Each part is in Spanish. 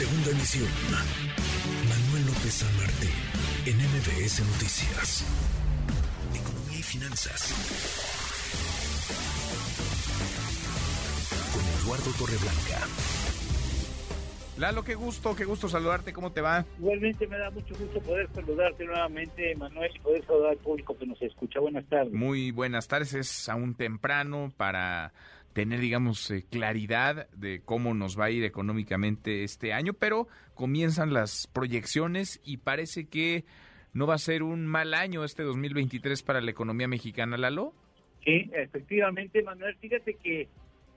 Segunda emisión. Manuel López San Martín, en MBS Noticias. Economía y finanzas. Con Eduardo Torreblanca. Lalo, qué gusto, qué gusto saludarte, ¿cómo te va? Igualmente me da mucho gusto poder saludarte nuevamente, Manuel, y poder saludar al público que nos escucha. Buenas tardes. Muy buenas tardes, es aún temprano para tener, digamos, eh, claridad de cómo nos va a ir económicamente este año, pero comienzan las proyecciones y parece que no va a ser un mal año este 2023 para la economía mexicana, Lalo. Sí, efectivamente, Manuel, fíjate que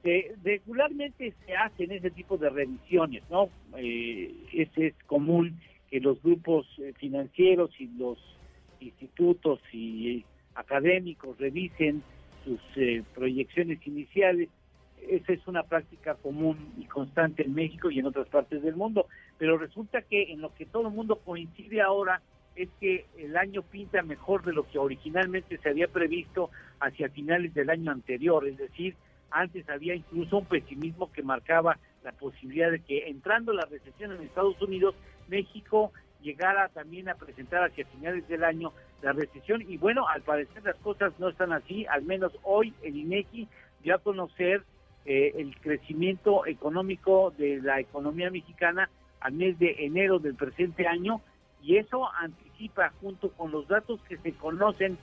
eh, regularmente se hacen ese tipo de revisiones, ¿no? Eh, ese es común que los grupos eh, financieros y los institutos y académicos revisen sus eh, proyecciones iniciales. Esa es una práctica común y constante en México y en otras partes del mundo. Pero resulta que en lo que todo el mundo coincide ahora es que el año pinta mejor de lo que originalmente se había previsto hacia finales del año anterior. Es decir, antes había incluso un pesimismo que marcaba la posibilidad de que entrando la recesión en Estados Unidos, México llegara también a presentar hacia finales del año la recesión y bueno, al parecer las cosas no están así, al menos hoy el INEGI dio a conocer eh, el crecimiento económico de la economía mexicana al mes de enero del presente año y eso anticipa junto con los datos que se conocen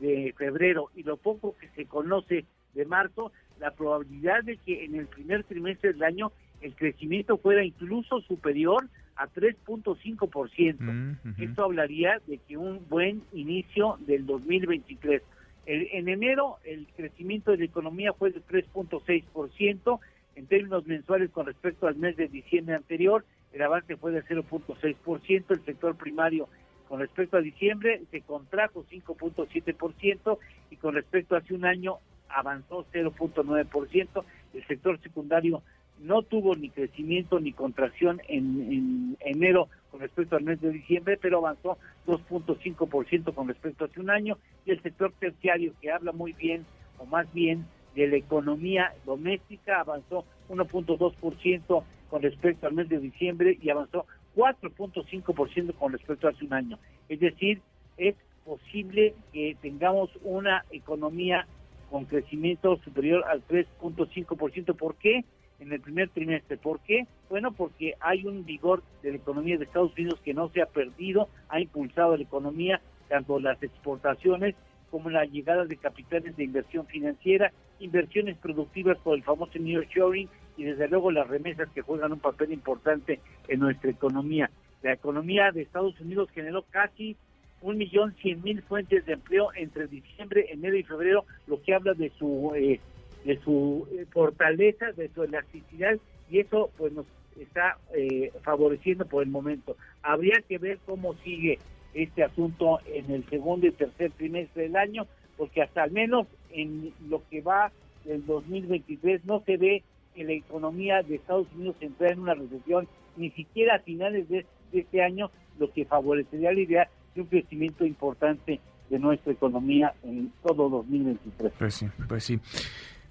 de febrero y lo poco que se conoce de marzo, la probabilidad de que en el primer trimestre del año el crecimiento fuera incluso superior a 3.5%. Mm, Esto hablaría de que un buen inicio del 2023. en enero el crecimiento de la economía fue de 3.6%, en términos mensuales con respecto al mes de diciembre anterior, el avance fue de 0.6%, el sector primario con respecto a diciembre se contrajo 5.7% y con respecto a hace un año avanzó 0.9%, el sector secundario no tuvo ni crecimiento ni contracción en, enero con respecto al mes de diciembre, pero avanzó 2.5% con respecto a hace un año, y el sector terciario, que habla muy bien, o más bien de la economía doméstica, avanzó 1.2% con respecto al mes de diciembre y avanzó 4.5% con respecto a hace un año. Es decir, es posible que tengamos una economía con crecimiento superior al 3.5%. ¿Por qué? En el primer trimestre. ¿Por qué? Bueno, porque hay un vigor de la economía de Estados Unidos que no se ha perdido, ha impulsado la economía, tanto las exportaciones como la llegada de capitales de inversión financiera, inversiones productivas por el famoso New York Shoring y desde luego las remesas que juegan un papel importante en nuestra economía. La economía de Estados Unidos generó casi un millón cien mil fuentes de empleo entre diciembre, enero y febrero, lo que habla de su eh, de su eh, fortaleza, de su elasticidad y eso pues nos está eh, favoreciendo por el momento. Habría que ver cómo sigue este asunto en el segundo y tercer trimestre del año, porque hasta al menos en lo que va del 2023 no se ve que la economía de Estados Unidos entra en una recesión, ni siquiera a finales de, de este año, lo que favorecería la idea de un crecimiento importante de nuestra economía en todo 2023. Pues sí, pues sí.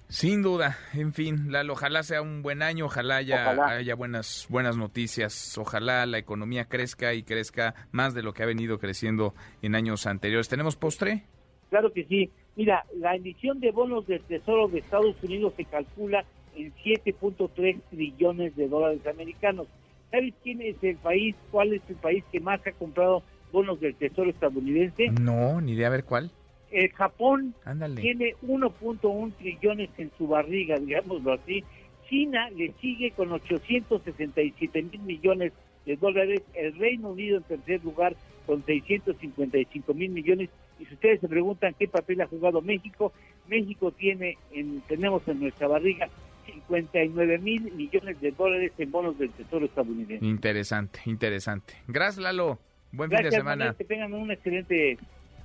Sin duda, en fin, Lalo, ojalá sea un buen año, ojalá haya, buenas, buenas noticias, ojalá la economía crezca y crezca más de lo que ha venido creciendo en años anteriores. ¿Tenemos postre? Claro que sí. Mira, la emisión de bonos del Tesoro de Estados Unidos se calcula en 7.3 trillones de dólares americanos. ¿Sabes quién es el país, cuál es el país que más ha comprado bonos del Tesoro estadounidense? No, ni idea ver cuál. El Japón tiene 1.1 trillones en su barriga, digámoslo así. China le sigue con 867 mil millones de dólares. El Reino Unido en tercer lugar con 655 mil millones. Y si ustedes se preguntan qué papel ha jugado México, México tiene, en, tenemos en nuestra barriga 59 mil millones de dólares en bonos del Tesoro estadounidense. Interesante, interesante. Gracias, Lalo. Buen fin de semana. que tengan un excelente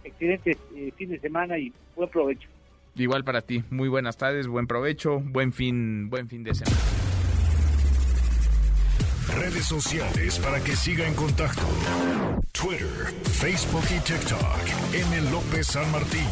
excelente eh, fin de semana y buen provecho. Igual para ti, muy buenas tardes, buen provecho, buen fin, buen fin de semana. Redes sociales para que siga en contacto: Twitter, Facebook y TikTok. M. López San Martín.